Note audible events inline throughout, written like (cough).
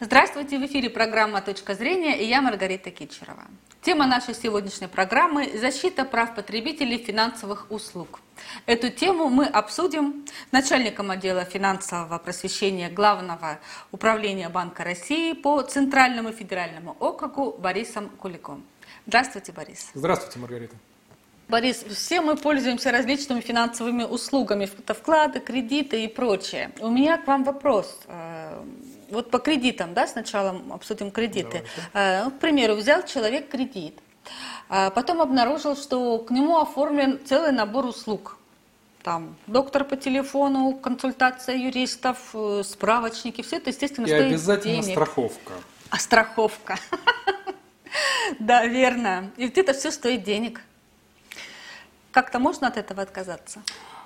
Здравствуйте, в эфире программа «Точка зрения» и я Маргарита Кичерова. Тема нашей сегодняшней программы – защита прав потребителей финансовых услуг. Эту тему мы обсудим с начальником отдела финансового просвещения Главного управления Банка России по Центральному федеральному округу Борисом Куликом. Здравствуйте, Борис. Здравствуйте, Маргарита. Борис, все мы пользуемся различными финансовыми услугами, это вклады, кредиты и прочее. У меня к вам вопрос. Вот по кредитам, да, сначала обсудим кредиты. Давайте. Э, ну, к примеру, взял человек кредит, а потом обнаружил, что к нему оформлен целый набор услуг. Там доктор по телефону, консультация юристов, э, справочники, все это, естественно, и стоит обязательно денег. страховка. А страховка. (laughs) Да, верно. И вот это все стоит денег. Как-то можно от этого отказаться?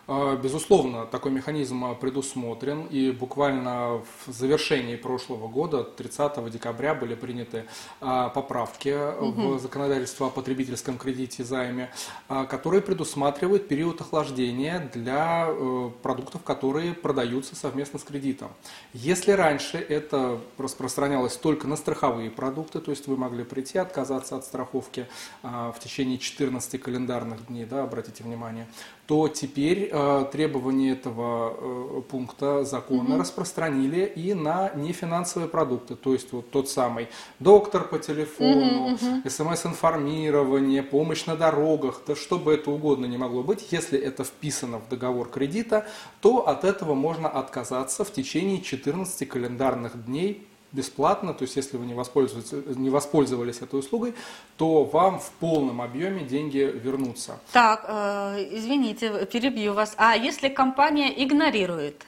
А, безусловно, такой механизм а, предусмотрен, и буквально в завершении прошлого года, 30 декабря, были приняты а, поправки угу. в законодательство о потребительском кредите и займе, которые предусматривают период охлаждения для э, продуктов, которые продаются совместно с кредитом. Если раньше это распространялось только на страховые продукты, то есть вы могли прийти, отказаться от страховки в течение 14 календарных дней, да, обратите внимание, то теперь э, требования этого э, пункта закона угу. распространили и на нефинансовые продукты, то есть вот тот самый доктор по телефону, угу, смс-информирование, помощь на дорогах, да что бы это угодно не могло быть, если это вписано в договор кредита, то от этого можно отказаться в течение 14 календарных дней бесплатно, то есть если вы не, не воспользовались этой услугой, то вам в полном объеме деньги вернутся. Так, э, извините, перебью вас. А если компания игнорирует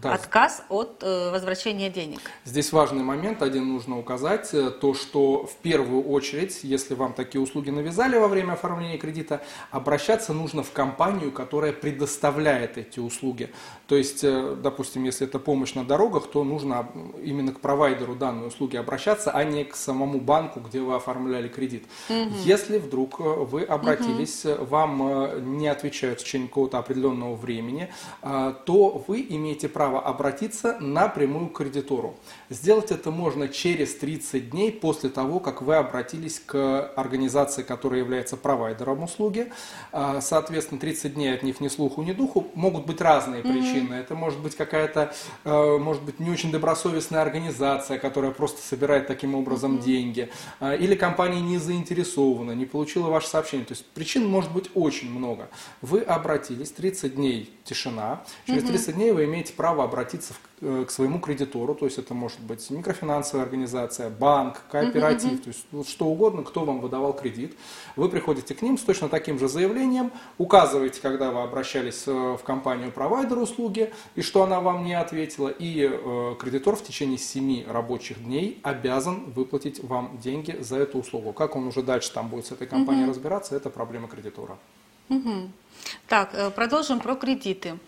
да. отказ от э, возвращения денег. Здесь важный момент, один нужно указать, э, то что в первую очередь, если вам такие услуги навязали во время оформления кредита, обращаться нужно в компанию, которая предоставляет эти услуги. То есть, э, допустим, если это помощь на дорогах, то нужно именно к провайдеру данной услуги обращаться, а не к самому банку, где вы оформляли кредит. Угу. Если вдруг э, вы обратились, угу. вам не отвечают в течение какого-то определенного времени, то вы имеете право обратиться напрямую к кредитору. Сделать это можно через 30 дней после того, как вы обратились к организации, которая является провайдером услуги. А, соответственно, 30 дней от них ни слуху, ни духу. Могут быть разные mm-hmm. причины. Это может быть какая-то, э, может быть, не очень добросовестная организация, которая просто собирает таким образом mm-hmm. деньги. А, или компания не заинтересована, не получила ваше сообщение. То есть причин может быть очень много. Вы обратились, 30 дней тишина. Через 30 дней вы имеете право обратиться э, к своему кредитору, то есть это может быть микрофинансовая организация, банк, кооператив, то есть вот что угодно, кто вам выдавал кредит. Вы приходите к ним с точно таким же заявлением, указываете, когда вы обращались э, в компанию-провайдер услуги, и что она вам не ответила, и э, кредитор в течение 7 рабочих дней обязан выплатить вам деньги за эту услугу. Как он уже дальше там будет с этой компанией разбираться, это проблема кредитора. Так, продолжим про кредиты.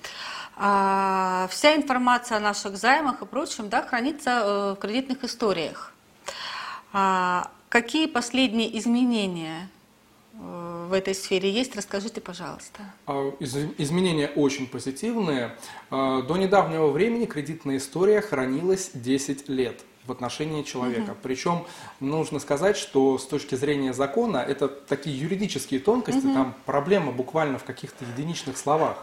А, вся информация о наших займах и прочем да, хранится э, в кредитных историях. А, какие последние изменения э, в этой сфере есть? Расскажите, пожалуйста. А, изменения очень позитивные. До недавнего времени кредитная история хранилась 10 лет в отношении человека. Угу. Причем нужно сказать, что с точки зрения закона это такие юридические тонкости, угу. там проблема буквально в каких-то единичных словах.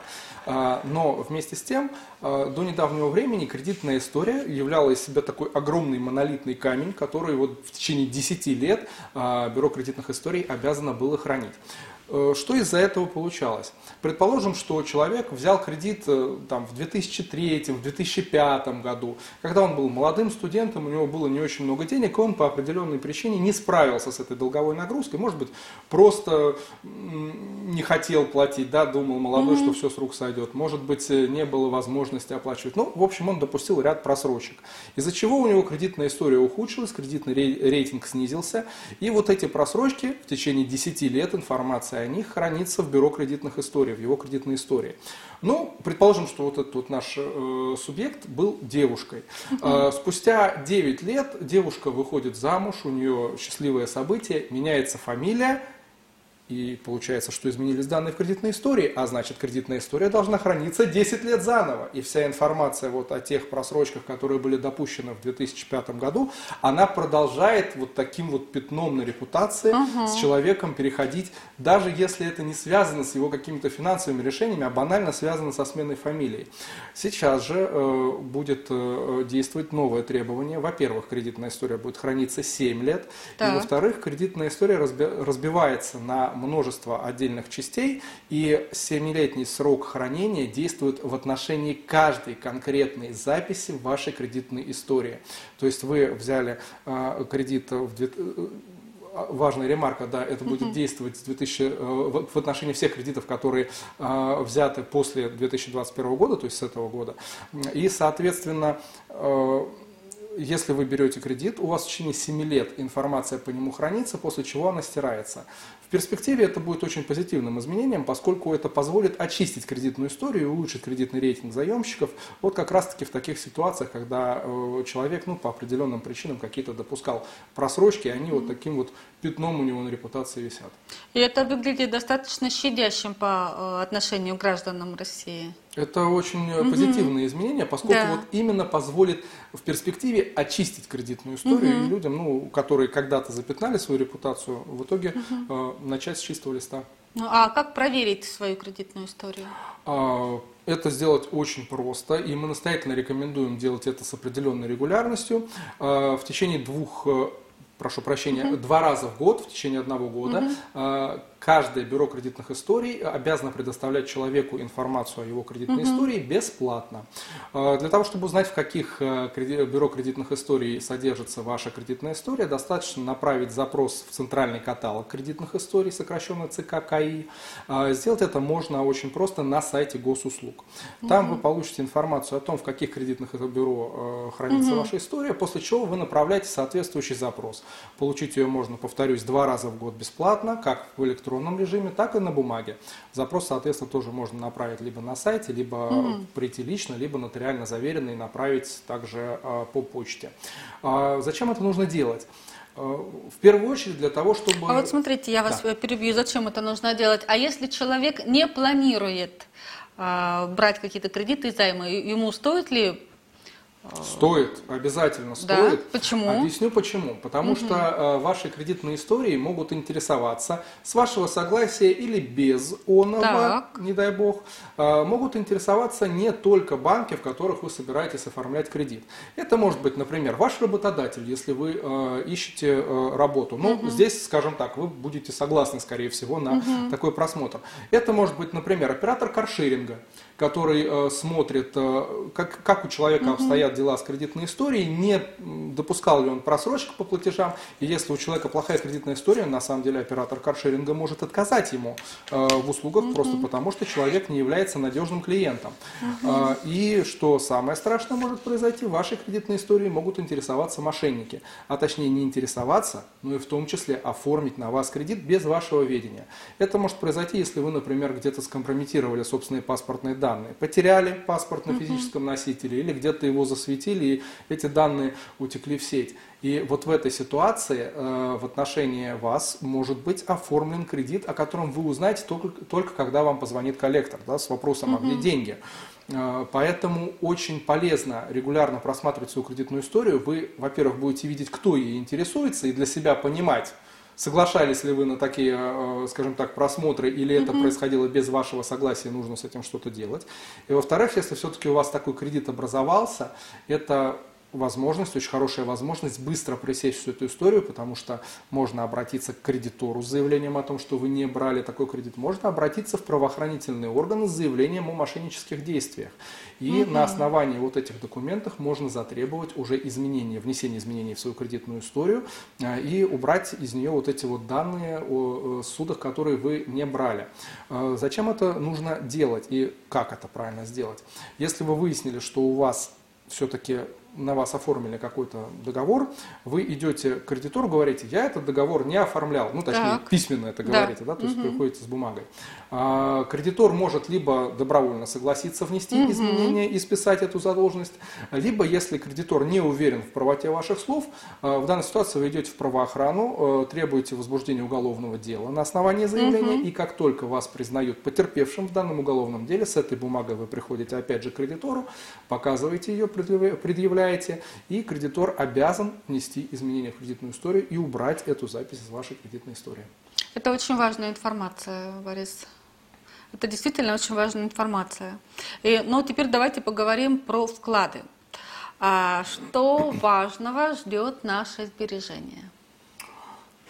А, но вместе с тем, а, до недавнего времени кредитная история являла из себя такой огромный монолитный камень, который вот в течение 10 лет а, Бюро кредитных историй обязано было хранить. Э, что из-за этого получалось? Предположим, что человек взял кредит э, там, в 2003, в 2005 году, когда он был молодым студентом, у него было не очень много денег, и он по определенной причине не справился с этой долговой нагрузкой, может быть, просто не хотел платить, да, думал молодой, mm-hmm. что все с рук сойдет, может быть, э, не было возможности оплачивать. Ну, в общем, он допустил ряд просрочек, из-за чего у него кредитная история ухудшилась, кредитный рейтинг снизился, и вот эти просрочки в течение 10 лет информация о них хранится в бюро кредитных историй, в его кредитной истории. Ну, предположим, что вот этот вот наш э, субъект был девушкой. Э, спустя 9 лет девушка выходит замуж, у нее счастливое событие, меняется фамилия, И получается, что изменились данные в кредитной истории, а значит кредитная история должна храниться 10 лет заново. И вся информация вот о тех просрочках, которые были допущены в 2005 году, она продолжает вот таким вот пятном на репутации uh-huh. с человеком переходить, даже если это не связано с его какими-то финансовыми решениями, а банально связано со сменой фамилии. Сейчас же э, будет э, действовать новое требование. Во-первых, кредитная история будет храниться 7 лет, так. и во-вторых, кредитная история разби- разбивается на множество отдельных частей, и 7-летний срок хранения действует в отношении каждой конкретной записи в вашей кредитной истории. То есть вы взяли э, кредит в э, важная ремарка, да, это будет действовать с 2000, э, в отношении всех кредитов, которые э, взяты после 2021 года, то есть с этого года. И, соответственно, э, если вы берете кредит, у вас в течение 7 лет информация по нему хранится, после чего она стирается перспективе это будет очень позитивным изменением, поскольку это позволит очистить кредитную историю и улучшить кредитный рейтинг заемщиков. Вот как раз-таки в таких ситуациях, когда э, человек ну, по определенным причинам какие-то допускал просрочки, и они вот таким вот пятном у него на репутации висят. И это выглядит достаточно щадящим по э, отношению к гражданам России. Это очень угу. позитивные изменения, поскольку да. вот именно позволит в перспективе очистить кредитную историю угу. и людям, ну, которые когда-то запятнали свою репутацию, в итоге угу. э, начать с чистого листа. Ну а как проверить свою кредитную историю? А, это сделать очень просто, и мы настоятельно рекомендуем делать это с определенной регулярностью. А, в течение двух э, прошу прощения, угу. два раза в год, в течение одного года, угу каждое бюро кредитных историй обязано предоставлять человеку информацию о его кредитной угу. истории бесплатно. Э, для того, чтобы узнать, в каких э, бюро кредитных историй содержится ваша кредитная история, достаточно направить запрос в центральный каталог кредитных историй, сокращенно ЦККИ. Э, сделать это можно очень просто на сайте госуслуг. Там угу. вы получите информацию о том, в каких кредитных бюро хранится угу. ваша история, после чего вы направляете соответствующий запрос. Получить ее можно, повторюсь, два раза в год бесплатно, как в электронном электронном режиме, так и на бумаге. Запрос, соответственно, тоже можно направить либо на сайте, либо угу. прийти лично, либо нотариально заверенный направить также э, по почте. А зачем это нужно делать? А, в первую очередь для того, чтобы... А вот смотрите, я вас да. перебью, зачем это нужно делать? А если человек не планирует э, брать какие-то кредиты и займы, ему стоит ли Стоит, обязательно стоит. Да? Почему? Объясню почему. Потому угу. что э, ваши кредитные истории могут интересоваться с вашего согласия или без оного, так. не дай бог, э, могут интересоваться не только банки, в которых вы собираетесь оформлять кредит. Это может быть, например, ваш работодатель, если вы э, ищете э, работу. Ну, угу. здесь, скажем так, вы будете согласны, скорее всего, на угу. такой просмотр. Это может быть, например, оператор каршеринга который э, смотрит, э, как, как у человека угу. обстоят дела с кредитной историей, не допускал ли он просрочек по платежам, и если у человека плохая кредитная история, на самом деле оператор каршеринга может отказать ему э, в услугах угу. просто потому, что человек не является надежным клиентом. Угу. И что самое страшное может произойти, вашей кредитной истории могут интересоваться мошенники, а точнее не интересоваться, но и в том числе оформить на вас кредит без вашего ведения. Это может произойти, если вы, например, где-то скомпрометировали собственные паспортные данные, данные. Потеряли паспорт на физическом носителе или где-то его засветили, и эти данные утекли в сеть. И вот в этой ситуации э, в отношении вас может быть оформлен кредит, о котором вы узнаете только, только когда вам позвонит коллектор да, с вопросом, а где деньги. Э, поэтому очень полезно регулярно просматривать свою кредитную историю. Вы, во-первых, будете видеть, кто ей интересуется, и для себя понимать, Соглашались ли вы на такие, э, скажем так, просмотры, или это mm-hmm. происходило без вашего согласия, нужно с этим что-то делать. И во-вторых, если все-таки у вас такой кредит образовался, это возможность, очень хорошая возможность быстро пресечь всю эту историю, потому что можно обратиться к кредитору с заявлением о том, что вы не брали такой кредит, можно обратиться в правоохранительные органы с заявлением о мошеннических действиях. И угу. на основании вот этих документов можно затребовать уже изменения, внесение изменений в свою кредитную историю а, и убрать из нее вот эти вот данные о судах, которые вы не брали. А, зачем это нужно делать и как это правильно сделать? Если вы выяснили, что у вас все-таки на вас оформили какой-то договор, вы идете к кредитору, говорите, я этот договор не оформлял, ну точнее так. письменно это говорите, да, то есть угу. приходите с бумагой. А, кредитор может либо добровольно согласиться внести угу. изменения и списать эту задолженность, либо если кредитор не уверен в правоте ваших слов, а, в данной ситуации вы идете в правоохрану, а, требуете возбуждения уголовного дела на основании заявления, угу. и как только вас признают потерпевшим в данном уголовном деле, с этой бумагой вы приходите опять же к кредитору, показываете ее, предъявляете, и кредитор обязан внести изменения в кредитную историю и убрать эту запись из вашей кредитной истории. Это очень важная информация, Борис. Это действительно очень важная информация. И, ну, теперь давайте поговорим про вклады. А что важного ждет наше сбережение?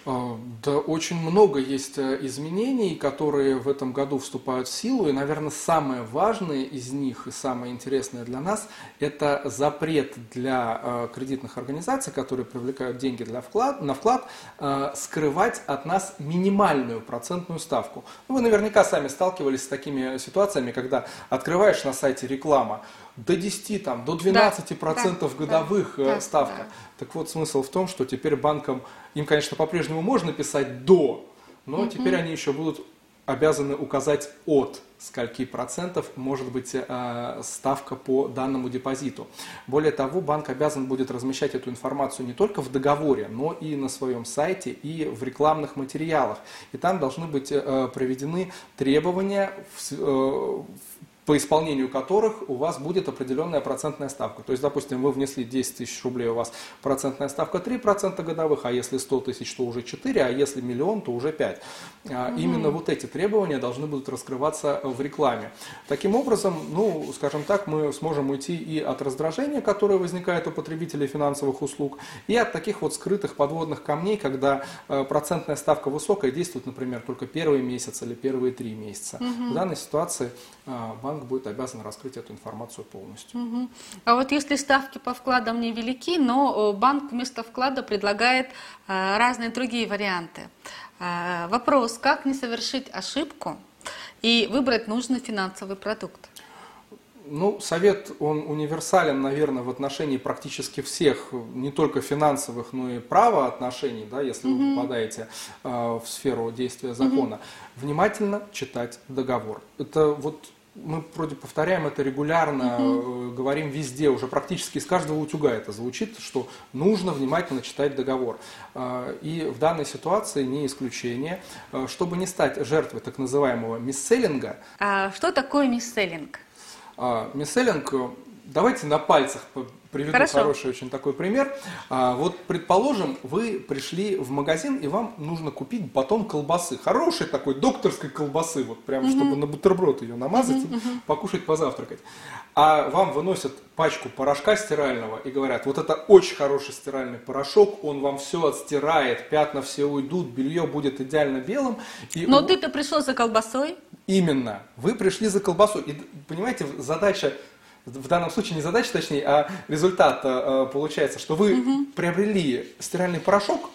А, да, очень много есть э, изменений, которые в этом году вступают в силу, и, наверное, самое важное из них и самое интересное для нас – это запрет для э, кредитных организаций, которые привлекают деньги для вклад, на вклад, э, скрывать от нас минимальную процентную ставку. Вы наверняка сами сталкивались с такими ситуациями, когда открываешь на сайте реклама, до 10, там, до 12 да, процентов да, годовых да, ставка. Да. Так вот, смысл в том, что теперь банкам, им, конечно, по-прежнему можно писать до, но угу. теперь они еще будут обязаны указать от скольки процентов может быть э, ставка по данному депозиту. Более того, банк обязан будет размещать эту информацию не только в договоре, но и на своем сайте и в рекламных материалах. И там должны быть э, проведены требования в, э, по исполнению которых у вас будет определенная процентная ставка. То есть, допустим, вы внесли 10 тысяч рублей, у вас процентная ставка 3% годовых, а если 100 тысяч, то уже 4, а если миллион, то уже 5. Угу. Именно вот эти требования должны будут раскрываться в рекламе. Таким образом, ну, скажем так, мы сможем уйти и от раздражения, которое возникает у потребителей финансовых услуг, и от таких вот скрытых подводных камней, когда э, процентная ставка высокая, действует, например, только первый месяц или первые три месяца. Угу. В данной ситуации а, банк будет обязан раскрыть эту информацию полностью. Угу. А вот если ставки по вкладам невелики, но банк вместо вклада предлагает а, разные другие варианты. А, вопрос, как не совершить ошибку и выбрать нужный финансовый продукт? Ну, совет, он универсален, наверное, в отношении практически всех, не только финансовых, но и правоотношений, да, если угу. вы попадаете э, в сферу действия закона. Угу. Внимательно читать договор. Это вот мы вроде повторяем это регулярно, угу. говорим везде, уже практически из каждого утюга это звучит, что нужно внимательно читать договор. Э, и в данной ситуации не исключение. Э, чтобы не стать жертвой так называемого мисселлинга. А что такое мисселлинг? А, мисселлинг, давайте на пальцах приведу Хорошо. хороший очень такой пример. А, вот, предположим, вы пришли в магазин, и вам нужно купить батон колбасы. Хорошей такой докторской колбасы, вот прям, угу. чтобы на бутерброд ее намазать угу, и угу. покушать, позавтракать. А вам выносят пачку порошка стирального и говорят, вот это очень хороший стиральный порошок, он вам все отстирает, пятна все уйдут, белье будет идеально белым. И Но у... ты-то пришел за колбасой? Именно. Вы пришли за колбасой. И, понимаете, задача, в данном случае не задача, точнее, а результат э, получается, что вы угу. приобрели стиральный порошок,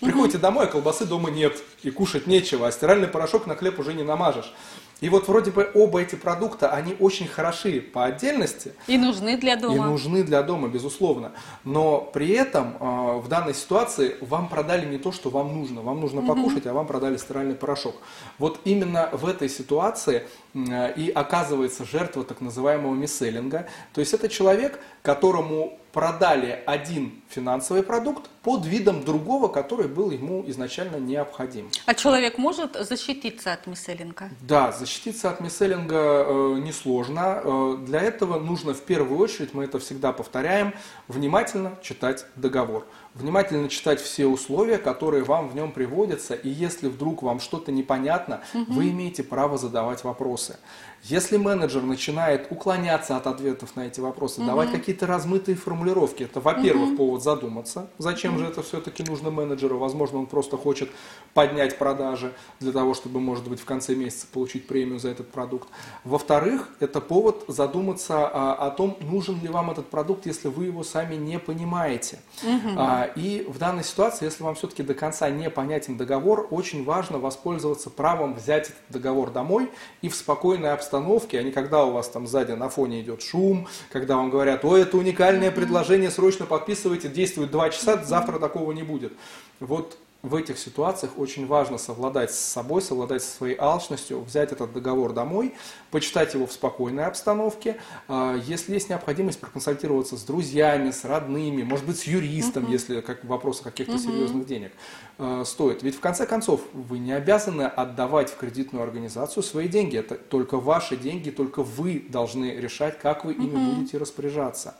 приходите угу. домой, а колбасы дома нет, и кушать нечего, а стиральный порошок на хлеб уже не намажешь. И вот вроде бы оба эти продукта, они очень хороши по отдельности. И нужны для дома. И нужны для дома, безусловно. Но при этом э, в данной ситуации вам продали не то, что вам нужно. Вам нужно угу. покушать, а вам продали стиральный порошок. Вот именно в этой ситуации э, и оказывается жертва так называемого мисселлинга. То есть это человек, которому продали один финансовый продукт под видом другого, который был ему изначально необходим. А человек может защититься от мисселлинга? Да, защититься от мисселлинга э, несложно. Э, для этого нужно в первую очередь, мы это всегда повторяем, внимательно читать договор. Внимательно читать все условия, которые вам в нем приводятся, и если вдруг вам что-то непонятно, угу. вы имеете право задавать вопросы. Если менеджер начинает уклоняться от ответов на эти вопросы, угу. давать какие-то размытые формулировки, это, во-первых, угу. повод задуматься, зачем угу. же это все-таки нужно менеджеру. Возможно, он просто хочет поднять продажи для того, чтобы, может быть, в конце месяца получить премию за этот продукт. Во-вторых, это повод задуматься а, о том, нужен ли вам этот продукт, если вы его сами не понимаете. Угу. А, и в данной ситуации, если вам все-таки до конца не понятен договор, очень важно воспользоваться правом взять этот договор домой и в спокойной обстановке обстановке, а не когда у вас там сзади на фоне идет шум, когда вам говорят, ой, это уникальное предложение, срочно подписывайте, действует два часа, завтра такого не будет. Вот в этих ситуациях очень важно совладать с собой, совладать со своей алчностью, взять этот договор домой, почитать его в спокойной обстановке. А, если есть необходимость проконсультироваться с друзьями, с родными, может быть, с юристом, uh-huh. если как вопрос каких-то uh-huh. серьезных денег а, стоит. Ведь в конце концов вы не обязаны отдавать в кредитную организацию свои деньги. Это только ваши деньги, только вы должны решать, как вы ими uh-huh. будете распоряжаться.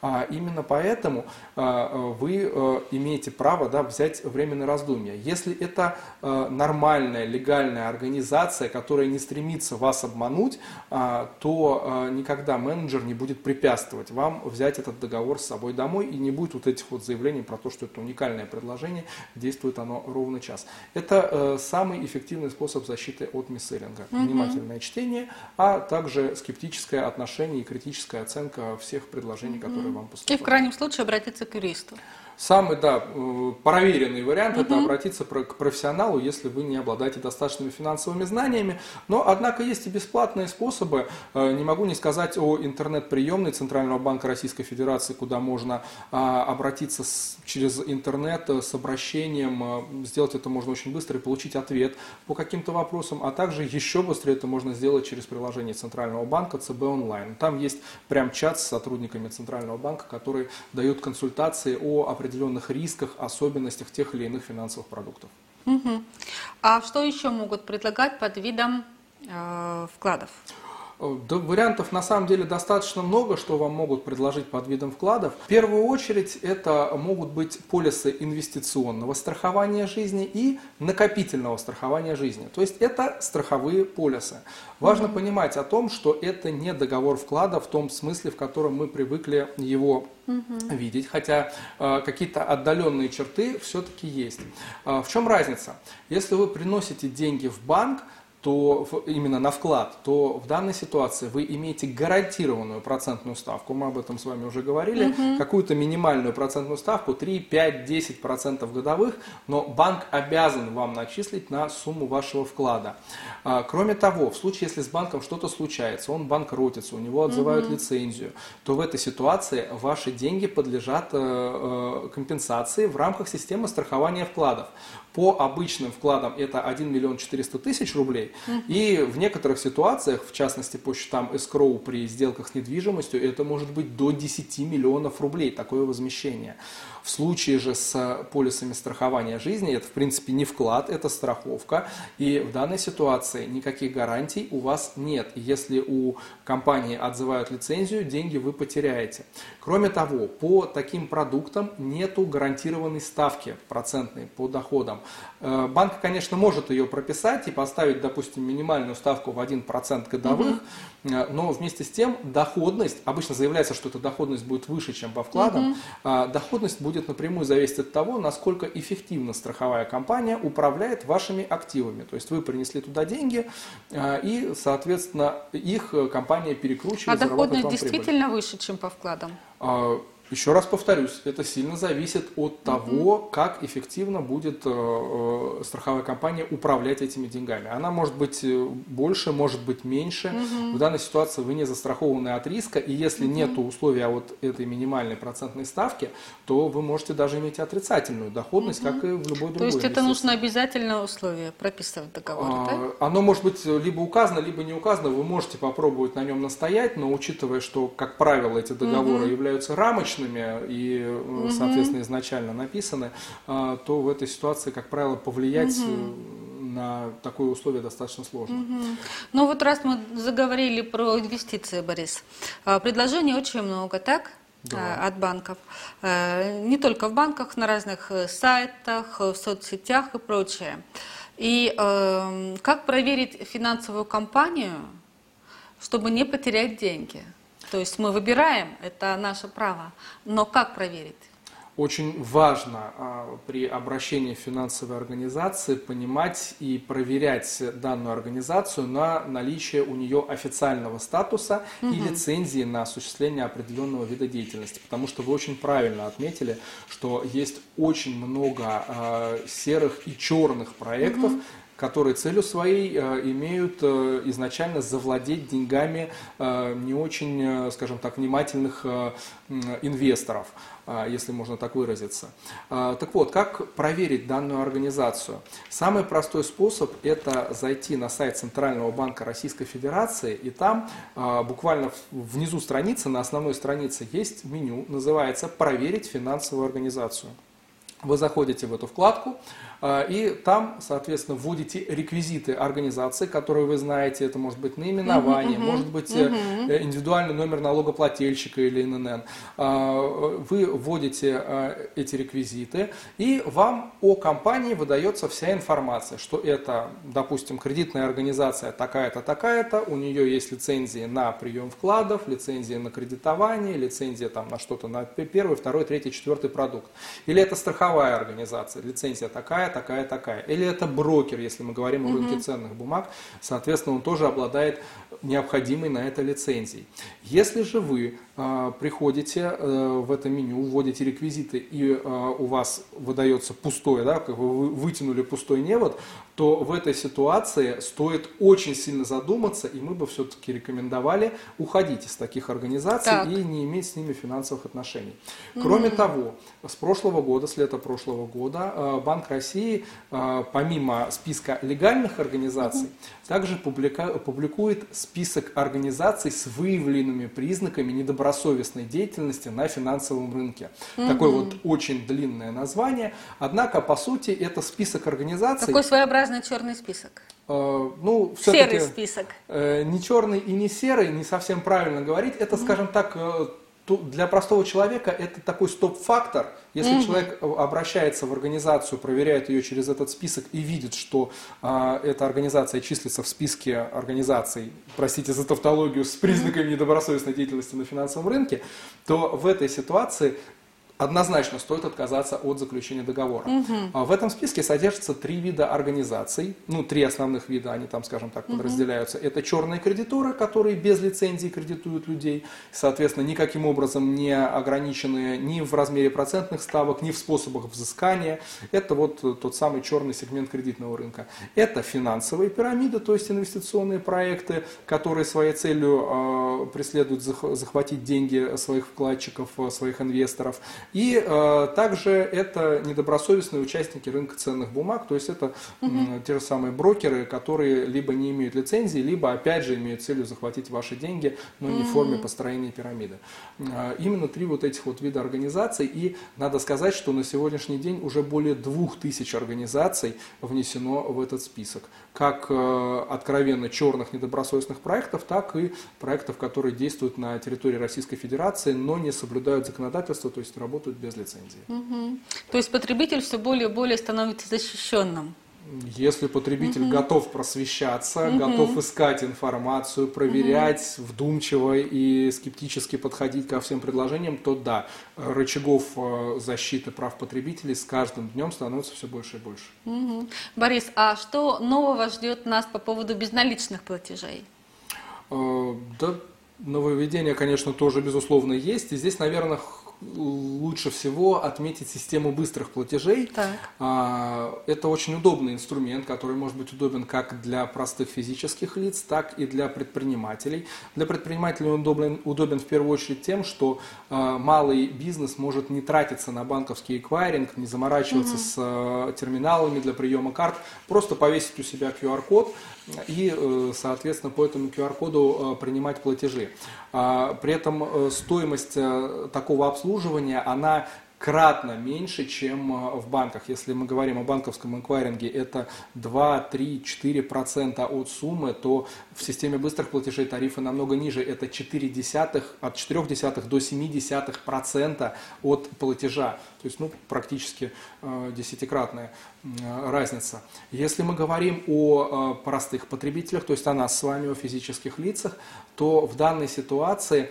А именно поэтому а, вы э, имеете право да, взять временное раздумье. Если это э, нормальная, легальная организация, которая не стремится вас обмануть, а, то э, никогда менеджер не будет препятствовать вам взять этот договор с собой домой и не будет вот этих вот заявлений про то, что это уникальное предложение, действует оно ровно час. Это самый эффективный способ защиты от мисселлинга. Угу. Внимательное чтение, а также скептическое отношение и критическая оценка всех предложений, которые которые вам поступают. И в крайнем случае обратиться к юристу. Самый, да, э, проверенный вариант угу. это обратиться к профессионалу, если вы не обладаете достаточными финансовыми знаниями. Но, однако, есть и бесплатные способы. Э, не могу не сказать о интернет-приемной Центрального банка Российской Федерации, куда можно а, обратиться через интернет э, с обращением. Сделать это можно очень быстро и получить ответ по каким-то вопросам. А также еще быстрее это можно сделать через приложение Центрального банка ЦБ онлайн. Там есть прям чат с сотрудниками Центрального банка, которые дают консультации о определенных определенных рисках, особенностях тех или иных финансовых продуктов. Угу. А что еще могут предлагать под видом э, вкладов? Да, вариантов на самом деле достаточно много, что вам могут предложить под видом вкладов. В первую очередь это могут быть полисы инвестиционного страхования жизни и накопительного страхования жизни. То есть это страховые полисы. Важно mm-hmm. понимать о том, что это не договор вклада в том смысле, в котором мы привыкли его mm-hmm. видеть, хотя э, какие-то отдаленные черты все-таки есть. Э, в чем разница? Если вы приносите деньги в банк, то именно на вклад, то в данной ситуации вы имеете гарантированную процентную ставку, мы об этом с вами уже говорили, угу. какую-то минимальную процентную ставку, 3, 5, 10 процентов годовых, но банк обязан вам начислить на сумму вашего вклада. А, кроме того, в случае, если с банком что-то случается, он банкротится, у него отзывают угу. лицензию, то в этой ситуации ваши деньги подлежат э, э, компенсации в рамках системы страхования вкладов. По обычным вкладам это 1 миллион 400 тысяч рублей. И в некоторых ситуациях, в частности по счетам escrow при сделках с недвижимостью, это может быть до 10 миллионов рублей, такое возмещение. В случае же с полисами страхования жизни, это в принципе не вклад, это страховка. И в данной ситуации никаких гарантий у вас нет. Если у компании отзывают лицензию, деньги вы потеряете. Кроме того, по таким продуктам нету гарантированной ставки процентной по доходам. Э, банк, конечно, может ее прописать и поставить, допустим, минимальную ставку в 1% годовых, угу. но вместе с тем доходность, обычно заявляется, что эта доходность будет выше, чем по вкладам, угу. доходность будет напрямую зависеть от того, насколько эффективно страховая компания управляет вашими активами. То есть вы принесли туда деньги, э, и, соответственно, их компания перекручивает. А доходность действительно прибыль. выше, чем по вкладам? Еще раз повторюсь, это сильно зависит от того, угу. как эффективно будет э, э, страховая компания управлять этими деньгами. Она может быть э, больше, может быть меньше. Угу. В данной ситуации вы не застрахованы от риска, и если угу. нет условия вот этой минимальной процентной ставки, то вы можете даже иметь отрицательную доходность, угу. как и в любой другой. То есть это нужно обязательно условие прописывать в договоре, а, да? Оно может быть либо указано, либо не указано. Вы можете попробовать на нем настоять, но учитывая, что, как правило, эти договоры угу. являются рамочными, точными и, угу. соответственно, изначально написаны, а, то в этой ситуации, как правило, повлиять угу. на такое условие достаточно сложно. Угу. Ну вот раз мы заговорили про инвестиции, Борис, а, предложений очень много, так? Да. от банков. Не только в банках, на разных э, сайтах, в соцсетях и прочее. И э, как проверить финансовую компанию, чтобы не потерять деньги? То есть мы выбираем, это наше право. Но как проверить? Очень важно а, при обращении в финансовые организации понимать и проверять данную организацию на наличие у нее официального статуса угу. и лицензии на осуществление определенного вида деятельности. Потому что вы очень правильно отметили, что есть очень много а, серых и черных проектов, угу которые целью своей имеют изначально завладеть деньгами не очень, скажем так, внимательных инвесторов. Если можно так выразиться. Так вот, как проверить данную организацию? Самый простой способ – это зайти на сайт Центрального банка Российской Федерации, и там буквально внизу страницы, на основной странице есть меню, называется «Проверить финансовую организацию». Вы заходите в эту вкладку, и там, соответственно, вводите реквизиты организации, которые вы знаете. Это может быть наименование, uh-huh, может быть uh-huh. индивидуальный номер налогоплательщика или ННН. А, вы вводите эти реквизиты, и вам о компании выдается вся информация, что это, допустим, кредитная организация такая-то, такая-то, у нее есть лицензии на прием вкладов, лицензии на кредитование, лицензия там, на что-то, на первый, второй, третий, четвертый продукт. Или это страховая организация, лицензия такая, такая, такая, Или это брокер, если мы говорим о рынке ценных бумаг, соответственно, он тоже обладает необходимой на это лицензией. Если же вы приходите э, в это меню, вводите реквизиты и э, у вас выдается пустой, да, как вы вытянули пустой невод, то в этой ситуации стоит очень сильно задуматься, и мы бы все-таки рекомендовали уходить из таких организаций так. и не иметь с ними финансовых отношений. Кроме mm-hmm. того, с прошлого года, с лета прошлого года, Банк России, помимо списка легальных организаций, mm-hmm. Также публикует список организаций с выявленными признаками недобросовестной деятельности на финансовом рынке. Угу. Такое вот очень длинное название. Однако, по сути, это список организаций... Такой своеобразный черный список. Э, ну, серый список. Э, не черный и не серый, не совсем правильно говорить. Это, угу. скажем так, э, для простого человека это такой стоп-фактор. Если угу. человек обращается в организацию, проверяет ее через этот список и видит, что а, эта организация числится в списке организаций, простите за тавтологию, с признаками недобросовестной деятельности на финансовом рынке, то в этой ситуации однозначно стоит отказаться от заключения договора. Угу. В этом списке содержатся три вида организаций, ну, три основных вида, они там, скажем так, подразделяются. Угу. Это черные кредиторы, которые без лицензии кредитуют людей, соответственно, никаким образом не ограничены ни в размере процентных ставок, ни в способах взыскания. Это вот тот самый черный сегмент кредитного рынка. Это финансовые пирамиды, то есть инвестиционные проекты, которые своей целью э, преследуют захватить деньги своих вкладчиков, своих инвесторов. И э, также это недобросовестные участники рынка ценных бумаг, то есть это угу. э, те же самые брокеры, которые либо не имеют лицензии, либо опять же имеют целью захватить ваши деньги, но не в форме построения пирамиды. Э, именно три вот этих вот вида организаций, и надо сказать, что на сегодняшний день уже более двух тысяч организаций внесено в этот список, как э, откровенно черных недобросовестных проектов, так и проектов, которые действуют на территории Российской Федерации, но не соблюдают законодательство, то есть работают работают без лицензии. Угу. То есть потребитель все более и более становится защищенным. Если потребитель угу. готов просвещаться, угу. готов искать информацию, проверять угу. вдумчиво и скептически подходить ко всем предложениям, то да, рычагов э, защиты прав потребителей с каждым днем становится все больше и больше. Угу. Борис, а что нового ждет нас по поводу безналичных платежей? Э, да, нововведения, конечно, тоже, безусловно, есть. И здесь, наверное, лучше всего отметить систему быстрых платежей. Так. А, это очень удобный инструмент, который может быть удобен как для простых физических лиц, так и для предпринимателей. Для предпринимателей он удобен, удобен в первую очередь тем, что а, малый бизнес может не тратиться на банковский эквайринг, не заморачиваться угу. с а, терминалами для приема карт, просто повесить у себя QR-код и, э, соответственно, по этому QR-коду принимать платежи. При этом э, стоимость э, такого обслуживания она кратно меньше, чем э, в банках. Если мы говорим о банковском эквайринге, это 2, 3, 4 процента от суммы, то в системе быстрых платежей тарифы намного ниже. Это 4 десятых, от 4 десятых до 7 десятых процента от платежа. То есть ну, практически э, десятикратная э, разница. Если мы говорим о э, простых потребителях, то есть о нас с вами, о физических лицах, то в данной ситуации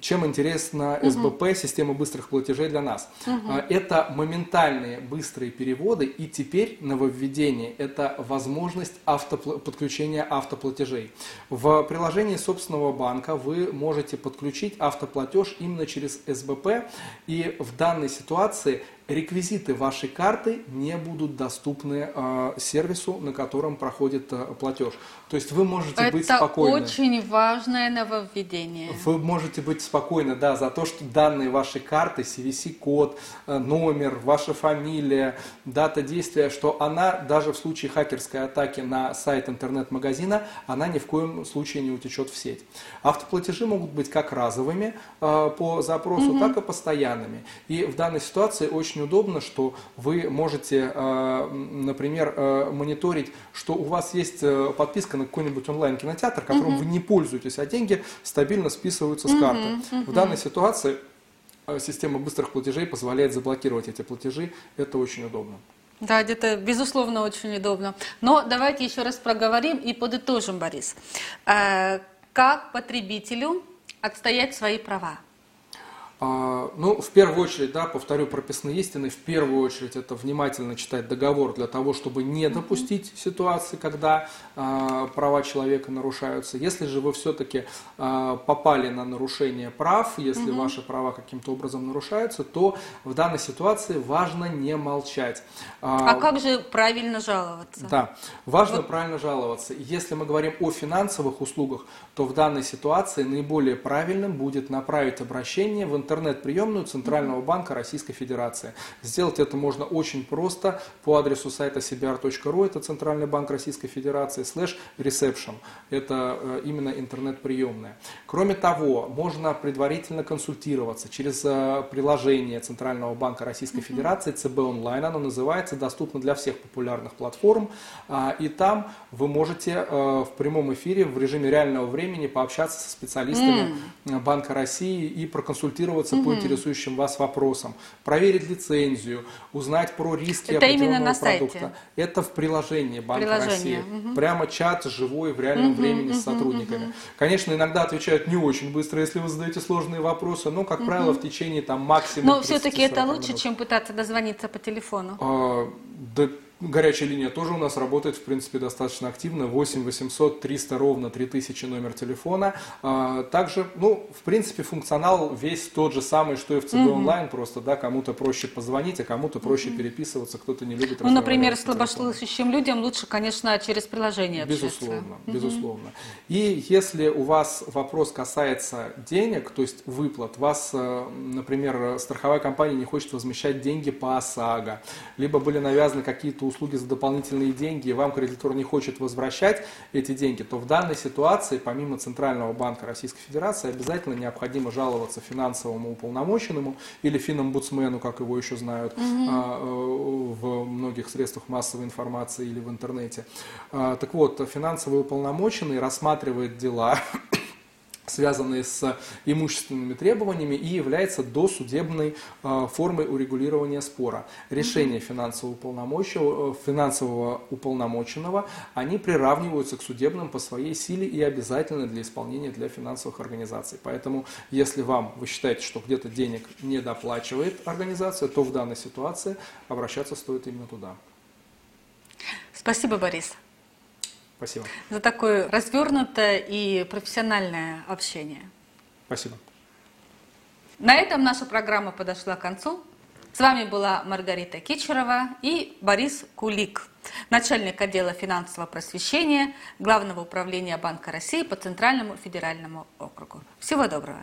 чем интересна СБП, угу. система быстрых платежей для нас? Угу. Это моментальные быстрые переводы и теперь нововведение – это возможность автопл... подключения автоплатежей. В приложении собственного банка вы можете подключить автоплатеж именно через СБП и в данной ситуации реквизиты вашей карты не будут доступны э, сервису, на котором проходит э, платеж. То есть вы можете Это быть спокойны. Это очень важное нововведение. Вы можете быть спокойны, да, за то, что данные вашей карты, CVC-код, э, номер, ваша фамилия, дата действия, что она даже в случае хакерской атаки на сайт интернет-магазина, она ни в коем случае не утечет в сеть. Автоплатежи могут быть как разовыми э, по запросу, угу. так и постоянными. И в данной ситуации очень удобно, что вы можете, э, например, э, мониторить, что у вас есть э, подписка на какой-нибудь онлайн-кинотеатр, которым угу. вы не пользуетесь, а деньги стабильно списываются с карты. Угу, угу. В данной ситуации система быстрых платежей позволяет заблокировать эти платежи. Это очень удобно. Да, это безусловно очень удобно. Но давайте еще раз проговорим и подытожим, Борис. Как потребителю отстоять свои права? А, ну, в первую очередь, да, повторю прописные истины, в первую очередь это внимательно читать договор для того, чтобы не допустить ситуации, когда э, права человека нарушаются. Если же вы все-таки э, попали на нарушение прав, если угу. ваши права каким-то образом нарушаются, то в данной ситуации важно не молчать. А, а как же правильно жаловаться? Да, важно вот. правильно жаловаться. Если мы говорим о финансовых услугах, то в данной ситуации наиболее правильным будет направить обращение в интернет интернет-приемную Центрального банка Российской Федерации. Сделать это можно очень просто по адресу сайта cbr.ru, это Центральный банк Российской Федерации, слэш reception, это э, именно интернет-приемная. Кроме того, можно предварительно консультироваться через э, приложение Центрального банка Российской Федерации ЦБ онлайн, оно называется, доступно для всех популярных платформ, а, и там вы можете э, в прямом эфире в режиме реального времени пообщаться со специалистами Банка России и проконсультироваться консультироваться угу. по интересующим вас вопросам, проверить лицензию, узнать про риски Это именно на продукта. Сайте. Это в приложении Банка Приложение. России. Угу. Прямо чат живой в реальном угу, времени угу, с сотрудниками. Угу. Конечно, иногда отвечают не очень быстро, если вы задаете сложные вопросы, но, как угу. правило, в течение там максимум Но все-таки это лучше, минут. чем пытаться дозвониться по телефону. А, да Горячая линия тоже у нас работает, в принципе, достаточно активно. 8 800 300 ровно 3000 номер телефона. А, также, ну, в принципе, функционал весь тот же самый, что и в ЦБ mm онлайн. Просто, да, кому-то проще позвонить, а кому-то проще mm переписываться, кто-то не любит Ну, например, слабослышащим людям лучше, конечно, через приложение общаться. Безусловно, mm безусловно. И если у вас вопрос касается денег, то есть выплат, вас, э, например, страховая компания не хочет возмещать деньги по ОСАГО, либо были навязаны какие-то услуги за дополнительные деньги, и вам кредитор не хочет возвращать эти деньги, то в данной ситуации, помимо Центрального банка Российской Федерации, обязательно необходимо жаловаться финансовому уполномоченному или финомбудсмену, как его еще знают угу. в многих средствах массовой информации или в интернете. А, так вот, финансовый уполномоченный рассматривает дела связанные с имущественными требованиями и является досудебной э, формой урегулирования спора. Решения финансового уполномоченного, э, финансового уполномоченного, они приравниваются к судебным по своей силе и обязательны для исполнения для финансовых организаций. Поэтому, если вам, вы считаете, что где-то денег не доплачивает организация, то в данной ситуации обращаться стоит именно туда. Спасибо, Борис. Спасибо. За такое развернутое и профессиональное общение. Спасибо. На этом наша программа подошла к концу. С вами была Маргарита Кичерова и Борис Кулик, начальник отдела финансового просвещения Главного управления Банка России по Центральному федеральному округу. Всего доброго.